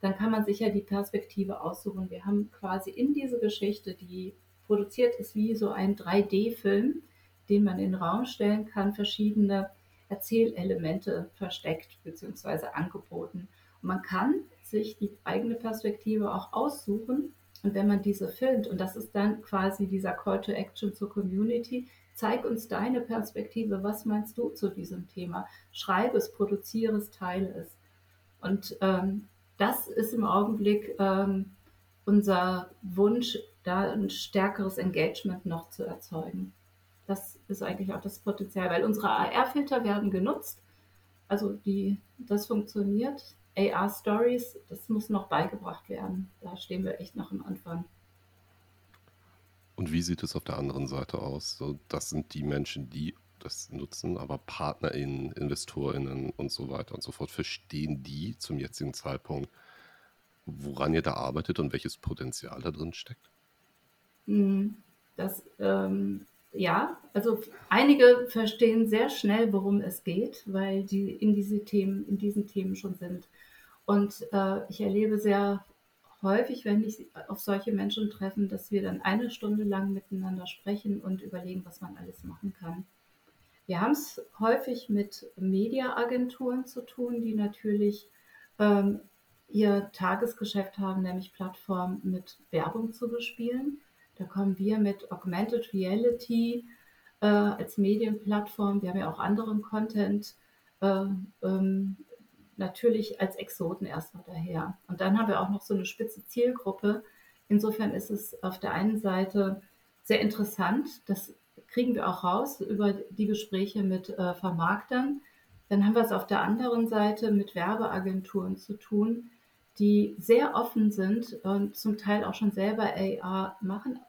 dann kann man sich ja die Perspektive aussuchen. Wir haben quasi in diese Geschichte, die produziert ist wie so ein 3D-Film, den man in den Raum stellen kann, verschiedene Erzählelemente versteckt bzw. angeboten. Und man kann sich die eigene Perspektive auch aussuchen. Und wenn man diese filmt, und das ist dann quasi dieser Call to Action zur Community, zeig uns deine Perspektive, was meinst du zu diesem Thema? Schreibe es, produziere es, teile es. Und ähm, das ist im Augenblick ähm, unser Wunsch, da ein stärkeres Engagement noch zu erzeugen. Das ist eigentlich auch das Potenzial, weil unsere AR-Filter werden genutzt. Also die, das funktioniert. AR-Stories, das muss noch beigebracht werden. Da stehen wir echt noch am Anfang. Und wie sieht es auf der anderen Seite aus? So, das sind die Menschen, die das nutzen, aber PartnerInnen, InvestorInnen und so weiter und so fort, verstehen die zum jetzigen Zeitpunkt, woran ihr da arbeitet und welches Potenzial da drin steckt? Hm, das, ähm, ja, also einige verstehen sehr schnell, worum es geht, weil die in diese Themen, in diesen Themen schon sind. Und äh, ich erlebe sehr häufig, wenn ich auf solche Menschen treffe, dass wir dann eine Stunde lang miteinander sprechen und überlegen, was man alles machen kann. Wir haben es häufig mit Mediaagenturen zu tun, die natürlich ähm, ihr Tagesgeschäft haben, nämlich Plattformen mit Werbung zu bespielen. Da kommen wir mit Augmented Reality äh, als Medienplattform, wir haben ja auch anderen Content, äh, ähm, natürlich als Exoten erstmal daher. Und dann haben wir auch noch so eine spitze Zielgruppe. Insofern ist es auf der einen Seite sehr interessant, das kriegen wir auch raus über die Gespräche mit äh, Vermarktern. Dann haben wir es auf der anderen Seite mit Werbeagenturen zu tun, die sehr offen sind und zum Teil auch schon selber AR machen.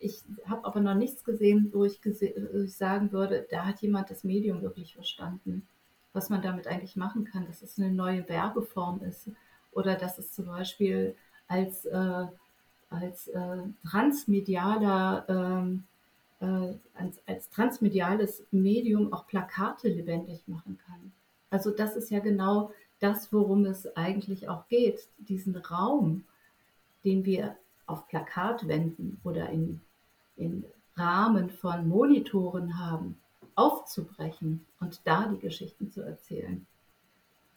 Ich habe aber noch nichts gesehen, wo ich, gese wo ich sagen würde, da hat jemand das Medium wirklich verstanden, was man damit eigentlich machen kann, dass es eine neue Werbeform ist oder dass es zum Beispiel als, äh, als äh, transmedialer ähm, äh, als, als transmediales Medium auch Plakate lebendig machen kann. Also das ist ja genau das, worum es eigentlich auch geht, diesen Raum, den wir auf Plakatwänden oder in, in Rahmen von Monitoren haben, aufzubrechen und da die Geschichten zu erzählen.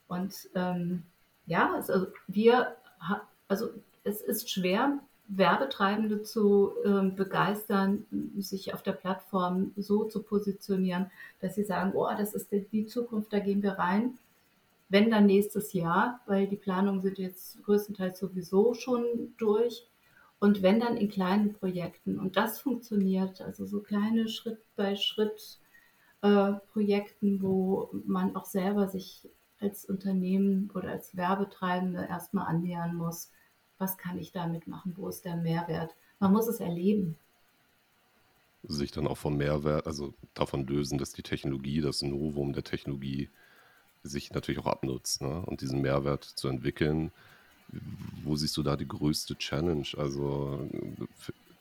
Und ähm, ja, also wir, also es ist schwer, Werbetreibende zu äh, begeistern, sich auf der Plattform so zu positionieren, dass sie sagen, oh, das ist die Zukunft, da gehen wir rein, wenn dann nächstes Jahr, weil die Planungen sind jetzt größtenteils sowieso schon durch. Und wenn dann in kleinen Projekten. Und das funktioniert, also so kleine Schritt bei Schritt äh, Projekten, wo man auch selber sich als Unternehmen oder als Werbetreibende erstmal annähern muss. Was kann ich damit machen? Wo ist der Mehrwert? Man muss es erleben. Sich dann auch vom Mehrwert, also davon lösen, dass die Technologie, das Novum der Technologie sich natürlich auch abnutzt ne? und diesen Mehrwert zu entwickeln. Wo siehst du da die größte Challenge? Also,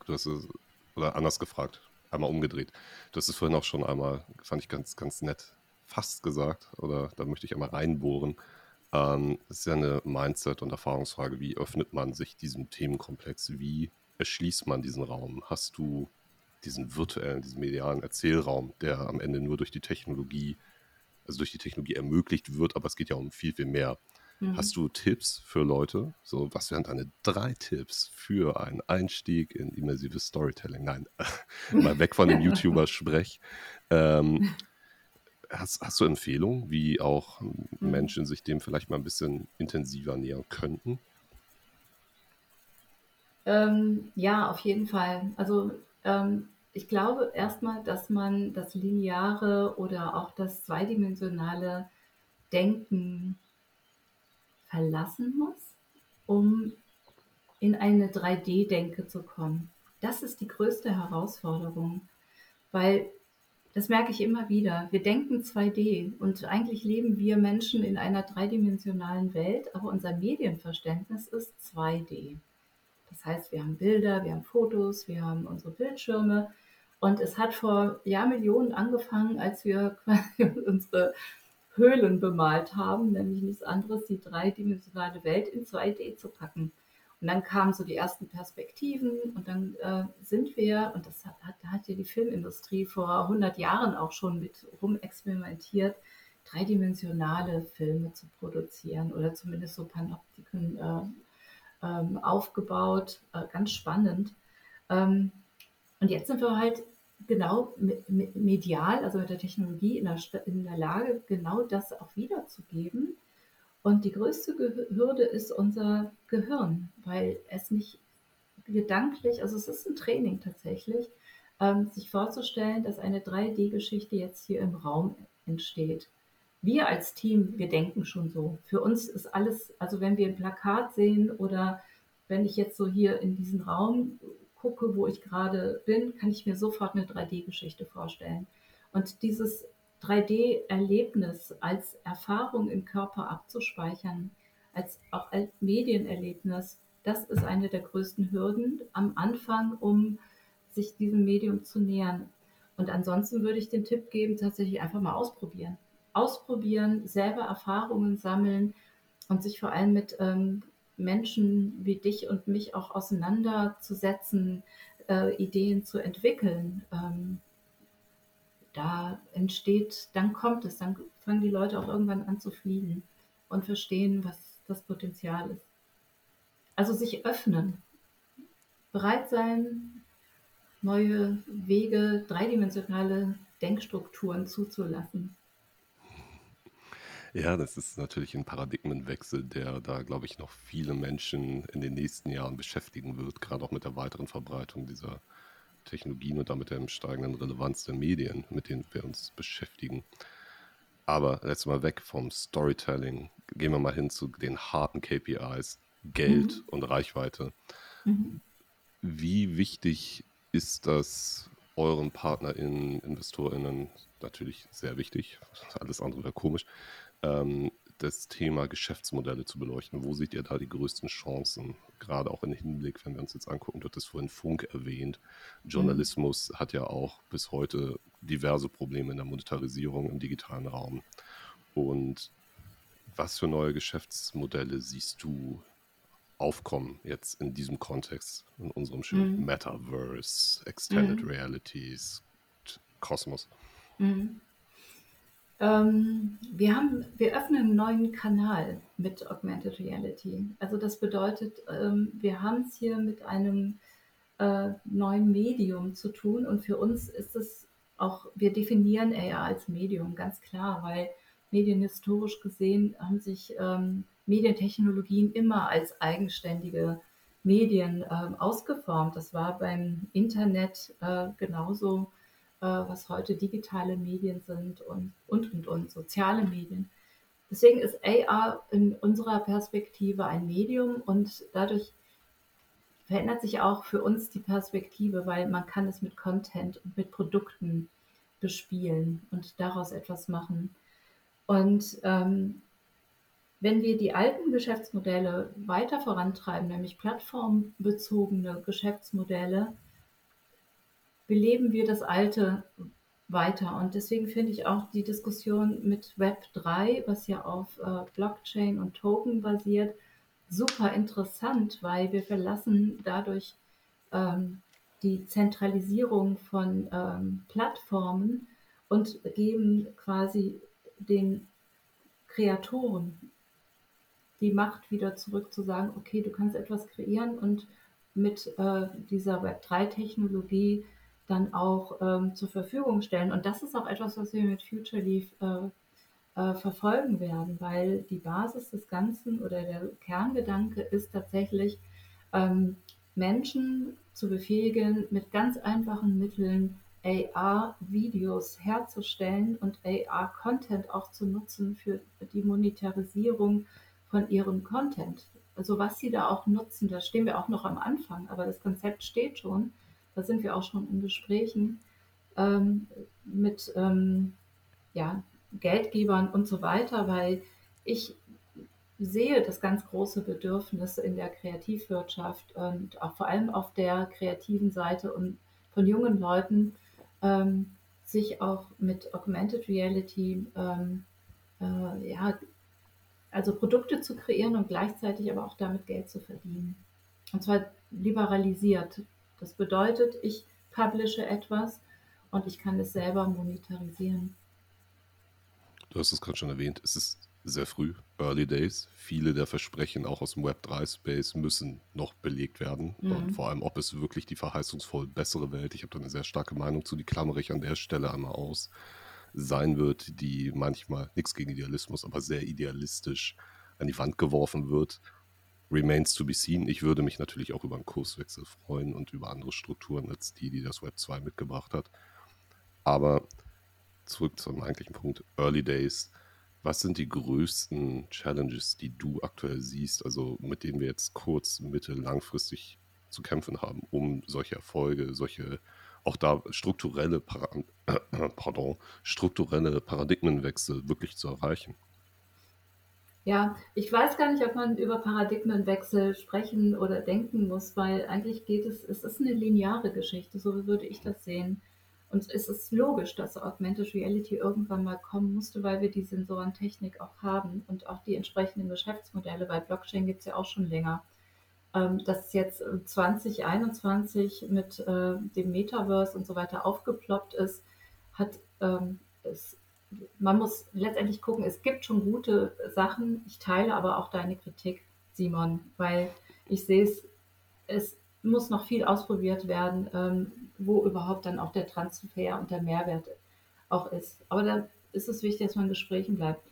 du hast es, oder anders gefragt, einmal umgedreht. Du hast es vorhin auch schon einmal, fand ich ganz, ganz nett, fast gesagt, oder da möchte ich einmal reinbohren. Ähm, das ist ja eine Mindset- und Erfahrungsfrage. Wie öffnet man sich diesem Themenkomplex? Wie erschließt man diesen Raum? Hast du diesen virtuellen, diesen medialen Erzählraum, der am Ende nur durch die Technologie also durch die Technologie ermöglicht wird, aber es geht ja um viel, viel mehr. Mhm. Hast du Tipps für Leute? So, was wären deine drei Tipps für einen Einstieg in immersives Storytelling? Nein, mal weg von dem YouTuber-Sprech. Ähm, hast, hast du Empfehlungen, wie auch mhm. Menschen sich dem vielleicht mal ein bisschen intensiver nähern könnten? Ähm, ja, auf jeden Fall. Also ähm, ich glaube erstmal, dass man das lineare oder auch das zweidimensionale Denken verlassen muss, um in eine 3D-Denke zu kommen. Das ist die größte Herausforderung, weil das merke ich immer wieder. Wir denken 2D und eigentlich leben wir Menschen in einer dreidimensionalen Welt, aber unser Medienverständnis ist 2D. Das heißt, wir haben Bilder, wir haben Fotos, wir haben unsere Bildschirme und es hat vor Jahrmillionen angefangen, als wir unsere Höhlen bemalt haben, nämlich nichts anderes, die dreidimensionale Welt in 2D zu packen. Und dann kamen so die ersten Perspektiven und dann äh, sind wir, und das hat, hat, hat ja die Filmindustrie vor 100 Jahren auch schon mit rumexperimentiert, dreidimensionale Filme zu produzieren oder zumindest so Panoptiken äh, ähm, aufgebaut. Äh, ganz spannend. Ähm, und jetzt sind wir halt genau medial, also mit der Technologie in der, in der Lage, genau das auch wiederzugeben. Und die größte Hürde ist unser Gehirn, weil es nicht gedanklich, also es ist ein Training tatsächlich, ähm, sich vorzustellen, dass eine 3D-Geschichte jetzt hier im Raum entsteht. Wir als Team, wir denken schon so. Für uns ist alles, also wenn wir ein Plakat sehen oder wenn ich jetzt so hier in diesen Raum gucke, wo ich gerade bin, kann ich mir sofort eine 3D-Geschichte vorstellen. Und dieses 3D-Erlebnis als Erfahrung im Körper abzuspeichern, als auch als Medienerlebnis, das ist eine der größten Hürden am Anfang, um sich diesem Medium zu nähern. Und ansonsten würde ich den Tipp geben, tatsächlich einfach mal ausprobieren. Ausprobieren, selber Erfahrungen sammeln und sich vor allem mit ähm, Menschen wie dich und mich auch auseinanderzusetzen, äh, Ideen zu entwickeln. Ähm, da entsteht, dann kommt es, dann fangen die Leute auch irgendwann an zu fliegen und verstehen, was das Potenzial ist. Also sich öffnen, bereit sein, neue Wege, dreidimensionale Denkstrukturen zuzulassen. Ja, das ist natürlich ein Paradigmenwechsel, der da, glaube ich, noch viele Menschen in den nächsten Jahren beschäftigen wird, gerade auch mit der weiteren Verbreitung dieser Technologien und damit der steigenden Relevanz der Medien, mit denen wir uns beschäftigen. Aber jetzt mal weg vom Storytelling. Gehen wir mal hin zu den harten KPIs, Geld mhm. und Reichweite. Mhm. Wie wichtig ist das euren PartnerInnen, InvestorInnen natürlich sehr wichtig. Alles andere wäre komisch ähm, das Thema Geschäftsmodelle zu beleuchten. Wo seht ihr da die größten Chancen? Gerade auch im Hinblick, wenn wir uns jetzt angucken, du hattest vorhin Funk erwähnt. Journalismus mhm. hat ja auch bis heute diverse Probleme in der Monetarisierung im digitalen Raum. Und was für neue Geschäftsmodelle siehst du aufkommen jetzt in diesem Kontext, in unserem schönen mhm. Metaverse, Extended mhm. Realities, Kosmos? Mhm. Ähm, wir, haben, wir öffnen einen neuen Kanal mit Augmented Reality. Also das bedeutet, ähm, wir haben es hier mit einem äh, neuen Medium zu tun und für uns ist es auch, wir definieren AR als Medium, ganz klar, weil medienhistorisch gesehen haben sich ähm, Medientechnologien immer als eigenständige Medien ähm, ausgeformt. Das war beim Internet äh, genauso, äh, was heute digitale Medien sind und, und, und, und, soziale Medien. Deswegen ist AR in unserer Perspektive ein Medium und dadurch verändert sich auch für uns die Perspektive, weil man kann es mit Content und mit Produkten bespielen und daraus etwas machen. Und ähm, wenn wir die alten Geschäftsmodelle weiter vorantreiben, nämlich plattformbezogene Geschäftsmodelle, beleben wir das alte weiter. Und deswegen finde ich auch die Diskussion mit Web 3, was ja auf äh, Blockchain und Token basiert, super interessant, weil wir verlassen dadurch ähm, die Zentralisierung von ähm, Plattformen und geben quasi den Kreatoren die Macht wieder zurück zu sagen, okay, du kannst etwas kreieren und mit äh, dieser Web3-Technologie dann auch ähm, zur Verfügung stellen. Und das ist auch etwas, was wir mit Future Leaf äh, äh, verfolgen werden, weil die Basis des Ganzen oder der Kerngedanke ist tatsächlich, ähm, Menschen zu befähigen, mit ganz einfachen Mitteln AR-Videos herzustellen und AR-Content auch zu nutzen für die Monetarisierung von ihrem Content. Also was sie da auch nutzen, da stehen wir auch noch am Anfang, aber das Konzept steht schon. Da sind wir auch schon in Gesprächen ähm, mit ähm, ja, Geldgebern und so weiter, weil ich sehe das ganz große Bedürfnis in der Kreativwirtschaft und auch vor allem auf der kreativen Seite und von jungen Leuten, ähm, sich auch mit Augmented Reality ähm, äh, ja, also Produkte zu kreieren und gleichzeitig aber auch damit Geld zu verdienen. Und zwar liberalisiert. Das bedeutet, ich publische etwas und ich kann es selber monetarisieren. Du hast es gerade schon erwähnt, es ist sehr früh, Early Days. Viele der Versprechen auch aus dem Web3-Space müssen noch belegt werden. Mhm. Und vor allem, ob es wirklich die verheißungsvoll bessere Welt, ich habe da eine sehr starke Meinung zu, die klammere ich an der Stelle einmal aus, sein wird, die manchmal, nichts gegen Idealismus, aber sehr idealistisch an die Wand geworfen wird. Remains to be seen. Ich würde mich natürlich auch über einen Kurswechsel freuen und über andere Strukturen als die, die das Web 2 mitgebracht hat. Aber zurück zum eigentlichen Punkt, Early Days. Was sind die größten Challenges, die du aktuell siehst, also mit denen wir jetzt kurz, mittel, langfristig zu kämpfen haben, um solche Erfolge, solche auch da strukturelle, pardon, strukturelle Paradigmenwechsel wirklich zu erreichen? Ja, ich weiß gar nicht, ob man über Paradigmenwechsel sprechen oder denken muss, weil eigentlich geht es, es ist eine lineare Geschichte, so würde ich das sehen. Und es ist logisch, dass Augmented Reality irgendwann mal kommen musste, weil wir die Sensorentechnik auch haben und auch die entsprechenden Geschäftsmodelle. Bei Blockchain gibt es ja auch schon länger. Ähm, dass jetzt 2021 mit äh, dem Metaverse und so weiter aufgeploppt ist, hat ähm, es, man muss letztendlich gucken, es gibt schon gute Sachen. Ich teile aber auch deine Kritik, Simon, weil ich sehe es, es muss noch viel ausprobiert werden, ähm, wo überhaupt dann auch der Transfer und der Mehrwert auch ist. Aber da ist es wichtig, dass man in Gesprächen bleibt.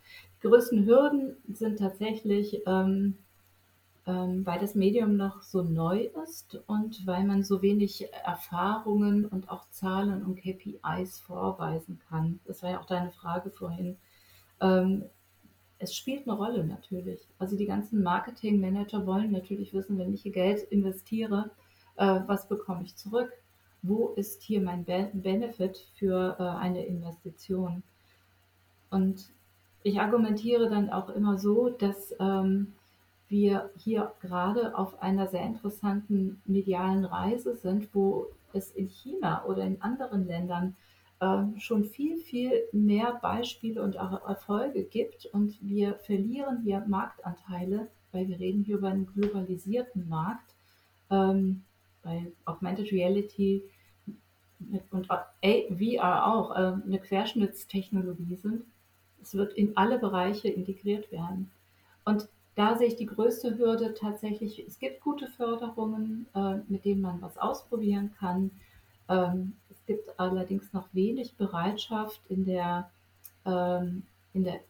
Die größten Hürden sind tatsächlich, ähm, ähm, weil das Medium noch so neu ist und weil man so wenig Erfahrungen und auch Zahlen und KPIs vorweisen kann. Das war ja auch deine Frage vorhin. Ähm, es spielt eine Rolle natürlich. Also die ganzen Marketingmanager wollen natürlich wissen, wenn ich hier Geld investiere, äh, was bekomme ich zurück? Wo ist hier mein Be Benefit für äh, eine Investition? Und ich argumentiere dann auch immer so, dass ähm, wir hier gerade auf einer sehr interessanten medialen Reise sind, wo es in China oder in anderen Ländern äh, schon viel, viel mehr Beispiele und auch Erfolge gibt und wir verlieren hier Marktanteile, weil wir reden hier über einen globalisierten Markt. Ähm, bei Augmented Reality und VR auch äh, eine Querschnittstechnologie sind. Es wird in alle Bereiche integriert werden. Und da sehe ich die größte Hürde tatsächlich, es gibt gute Förderungen, äh, mit denen man was ausprobieren kann. Ähm, es gibt allerdings noch wenig Bereitschaft in der, ähm, in der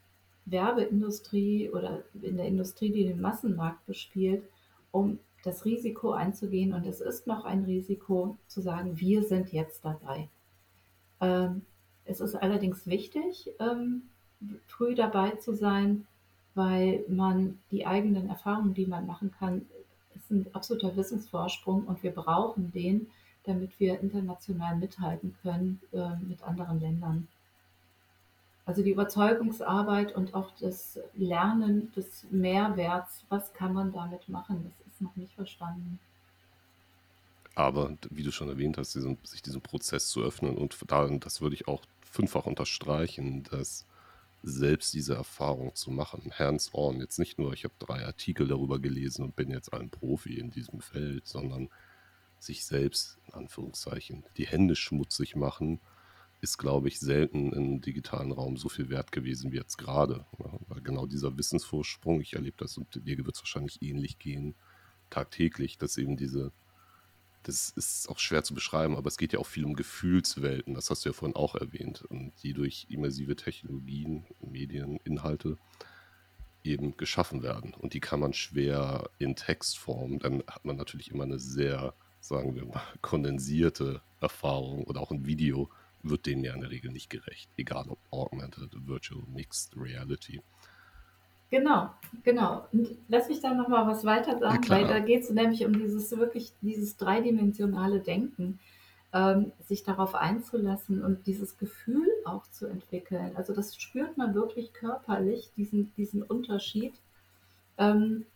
Werbeindustrie oder in der Industrie, die den Massenmarkt bespielt, um das Risiko einzugehen. Und es ist noch ein Risiko zu sagen, wir sind jetzt dabei. Ähm, es ist allerdings wichtig, ähm, früh dabei zu sein, weil man die eigenen Erfahrungen, die man machen kann, ist ein absoluter Wissensvorsprung und wir brauchen den, damit wir international mithalten können äh, mit anderen Ländern. Also die Überzeugungsarbeit und auch das Lernen des Mehrwerts, was kann man damit machen, das ist noch nicht verstanden. Aber wie du schon erwähnt hast, diesen, sich diesem Prozess zu öffnen und da, das würde ich auch fünffach unterstreichen, dass selbst diese Erfahrung zu machen, hands-on, jetzt nicht nur, ich habe drei Artikel darüber gelesen und bin jetzt ein Profi in diesem Feld, sondern sich selbst, in Anführungszeichen, die Hände schmutzig machen, ist, glaube ich, selten im digitalen Raum so viel wert gewesen wie jetzt gerade. Weil genau dieser Wissensvorsprung, ich erlebe das und dir wird es wahrscheinlich ähnlich gehen, tagtäglich, dass eben diese das ist auch schwer zu beschreiben, aber es geht ja auch viel um Gefühlswelten, das hast du ja vorhin auch erwähnt, und die durch immersive Technologien, Medien, Inhalte eben geschaffen werden. Und die kann man schwer in Textform, dann hat man natürlich immer eine sehr, sagen wir mal, kondensierte Erfahrung oder auch ein Video wird denen ja in der Regel nicht gerecht, egal ob Augmented, Virtual, Mixed Reality. Genau, genau. Und lass mich da noch mal was weiter sagen, weil da geht es nämlich um dieses wirklich dieses dreidimensionale Denken, ähm, sich darauf einzulassen und dieses Gefühl auch zu entwickeln. Also das spürt man wirklich körperlich, diesen, diesen Unterschied, ähm,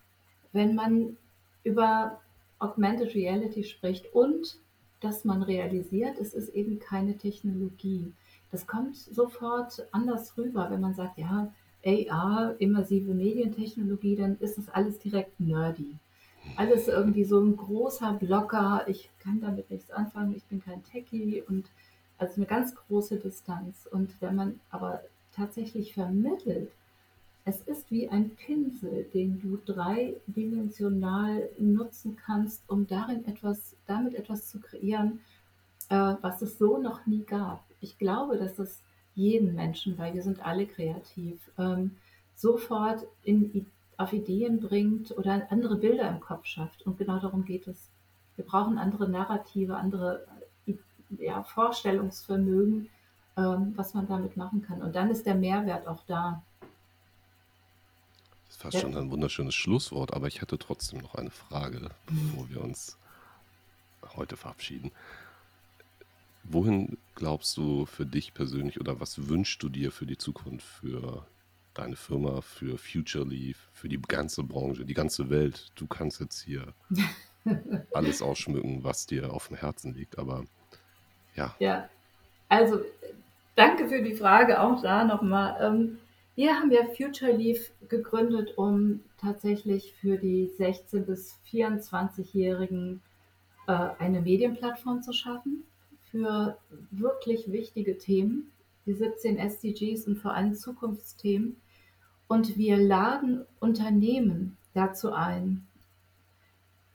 wenn man über Augmented Reality spricht und dass man realisiert, es ist eben keine Technologie. Das kommt sofort anders rüber, wenn man sagt, ja, AR, immersive Medientechnologie, dann ist das alles direkt nerdy. Alles irgendwie so ein großer Blocker, ich kann damit nichts anfangen, ich bin kein Techie und also eine ganz große Distanz. Und wenn man aber tatsächlich vermittelt, es ist wie ein Pinsel, den du dreidimensional nutzen kannst, um darin etwas, damit etwas zu kreieren, äh, was es so noch nie gab. Ich glaube, dass es jeden Menschen, weil wir sind alle kreativ, ähm, sofort in, auf Ideen bringt oder andere Bilder im Kopf schafft. Und genau darum geht es. Wir brauchen andere Narrative, andere ja, Vorstellungsvermögen, ähm, was man damit machen kann. Und dann ist der Mehrwert auch da. Das ist fast ja. schon ein wunderschönes Schlusswort, aber ich hätte trotzdem noch eine Frage, bevor wir uns heute verabschieden. Wohin glaubst du für dich persönlich oder was wünschst du dir für die Zukunft, für deine Firma, für Future Leaf, für die ganze Branche, die ganze Welt? Du kannst jetzt hier alles ausschmücken, was dir auf dem Herzen liegt, aber ja. Ja, also danke für die Frage auch da nochmal. Ähm, wir haben ja Future Leaf gegründet, um tatsächlich für die 16- bis 24-Jährigen äh, eine Medienplattform zu schaffen für wirklich wichtige Themen, die 17 SDGs und vor allem Zukunftsthemen. Und wir laden Unternehmen dazu ein,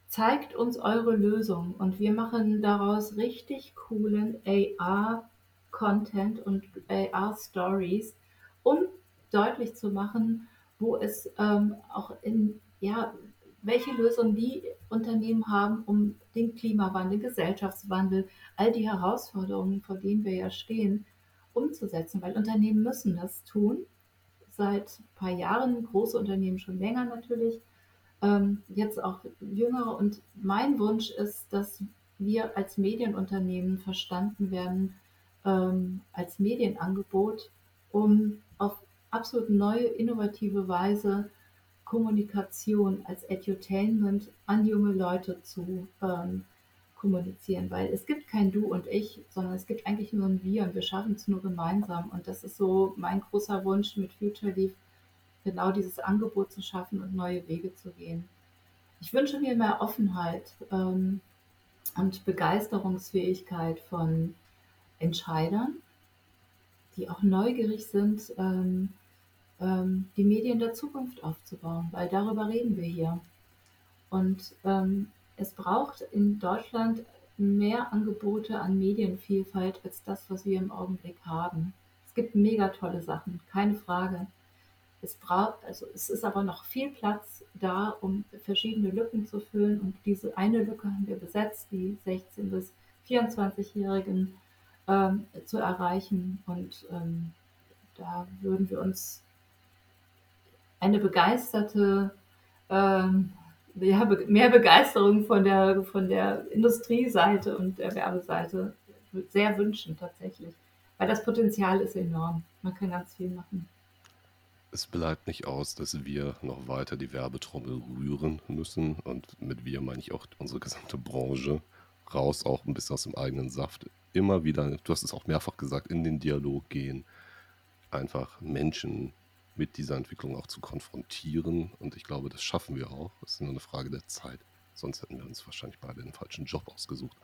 zeigt uns eure Lösung. Und wir machen daraus richtig coolen AR-Content und AR-Stories, um deutlich zu machen, wo es ähm, auch in ja, welche Lösungen die Unternehmen haben, um den Klimawandel, Gesellschaftswandel, all die Herausforderungen, vor denen wir ja stehen, umzusetzen. Weil Unternehmen müssen das tun. Seit ein paar Jahren, große Unternehmen schon länger natürlich, ähm, jetzt auch jüngere. Und mein Wunsch ist, dass wir als Medienunternehmen verstanden werden, ähm, als Medienangebot, um auf absolut neue, innovative Weise Kommunikation als Edutainment an junge Leute zu ähm, kommunizieren, weil es gibt kein Du und Ich, sondern es gibt eigentlich nur ein Wir und wir schaffen es nur gemeinsam. Und das ist so mein großer Wunsch mit Future Leaf, genau dieses Angebot zu schaffen und neue Wege zu gehen. Ich wünsche mir mehr Offenheit ähm, und Begeisterungsfähigkeit von Entscheidern, die auch neugierig sind, ähm, ähm, die Medien der Zukunft aufzubauen, weil darüber reden wir hier. Und ähm, es braucht in Deutschland mehr Angebote an Medienvielfalt als das, was wir im Augenblick haben. Es gibt mega tolle Sachen, keine Frage. Es braucht, also es ist aber noch viel Platz da, um verschiedene Lücken zu füllen. Und diese eine Lücke haben wir besetzt, die 16 bis 24-Jährigen ähm, zu erreichen. Und ähm, da würden wir uns eine begeisterte, ähm, ja, be mehr Begeisterung von der, von der Industrieseite und der Werbeseite sehr wünschen tatsächlich. Weil das Potenzial ist enorm. Man kann ganz viel machen. Es bleibt nicht aus, dass wir noch weiter die Werbetrommel rühren müssen. Und mit wir meine ich auch unsere gesamte Branche. Raus auch ein bisschen aus dem eigenen Saft. Immer wieder, du hast es auch mehrfach gesagt, in den Dialog gehen. Einfach Menschen mit dieser Entwicklung auch zu konfrontieren. Und ich glaube, das schaffen wir auch. Es ist nur eine Frage der Zeit. Sonst hätten wir uns wahrscheinlich beide den falschen Job ausgesucht.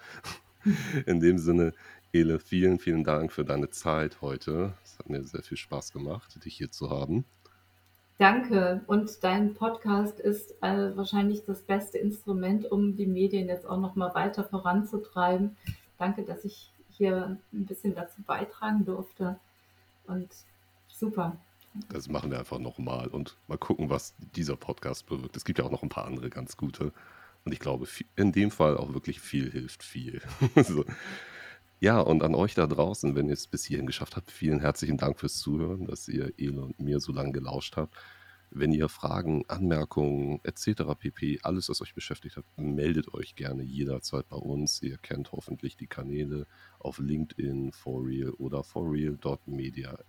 In dem Sinne, Ele, vielen, vielen Dank für deine Zeit heute. Es hat mir sehr viel Spaß gemacht, dich hier zu haben. Danke. Und dein Podcast ist äh, wahrscheinlich das beste Instrument, um die Medien jetzt auch noch mal weiter voranzutreiben. Danke, dass ich hier ein bisschen dazu beitragen durfte. Und super. Das machen wir einfach nochmal und mal gucken, was dieser Podcast bewirkt. Es gibt ja auch noch ein paar andere ganz gute. Und ich glaube, in dem Fall auch wirklich viel hilft viel. so. Ja, und an euch da draußen, wenn ihr es bis hierhin geschafft habt, vielen herzlichen Dank fürs Zuhören, dass ihr Ele und mir so lange gelauscht habt. Wenn ihr Fragen, Anmerkungen etc. pp, alles, was euch beschäftigt hat, meldet euch gerne jederzeit bei uns. Ihr kennt hoffentlich die Kanäle auf LinkedIn, forreal oder forreal.media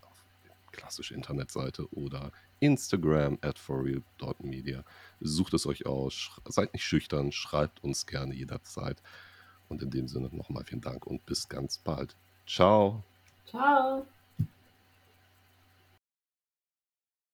klassische Internetseite oder Instagram at forreal.media. Sucht es euch aus, seid nicht schüchtern, schreibt uns gerne jederzeit. Und in dem Sinne nochmal vielen Dank und bis ganz bald. Ciao. Ciao.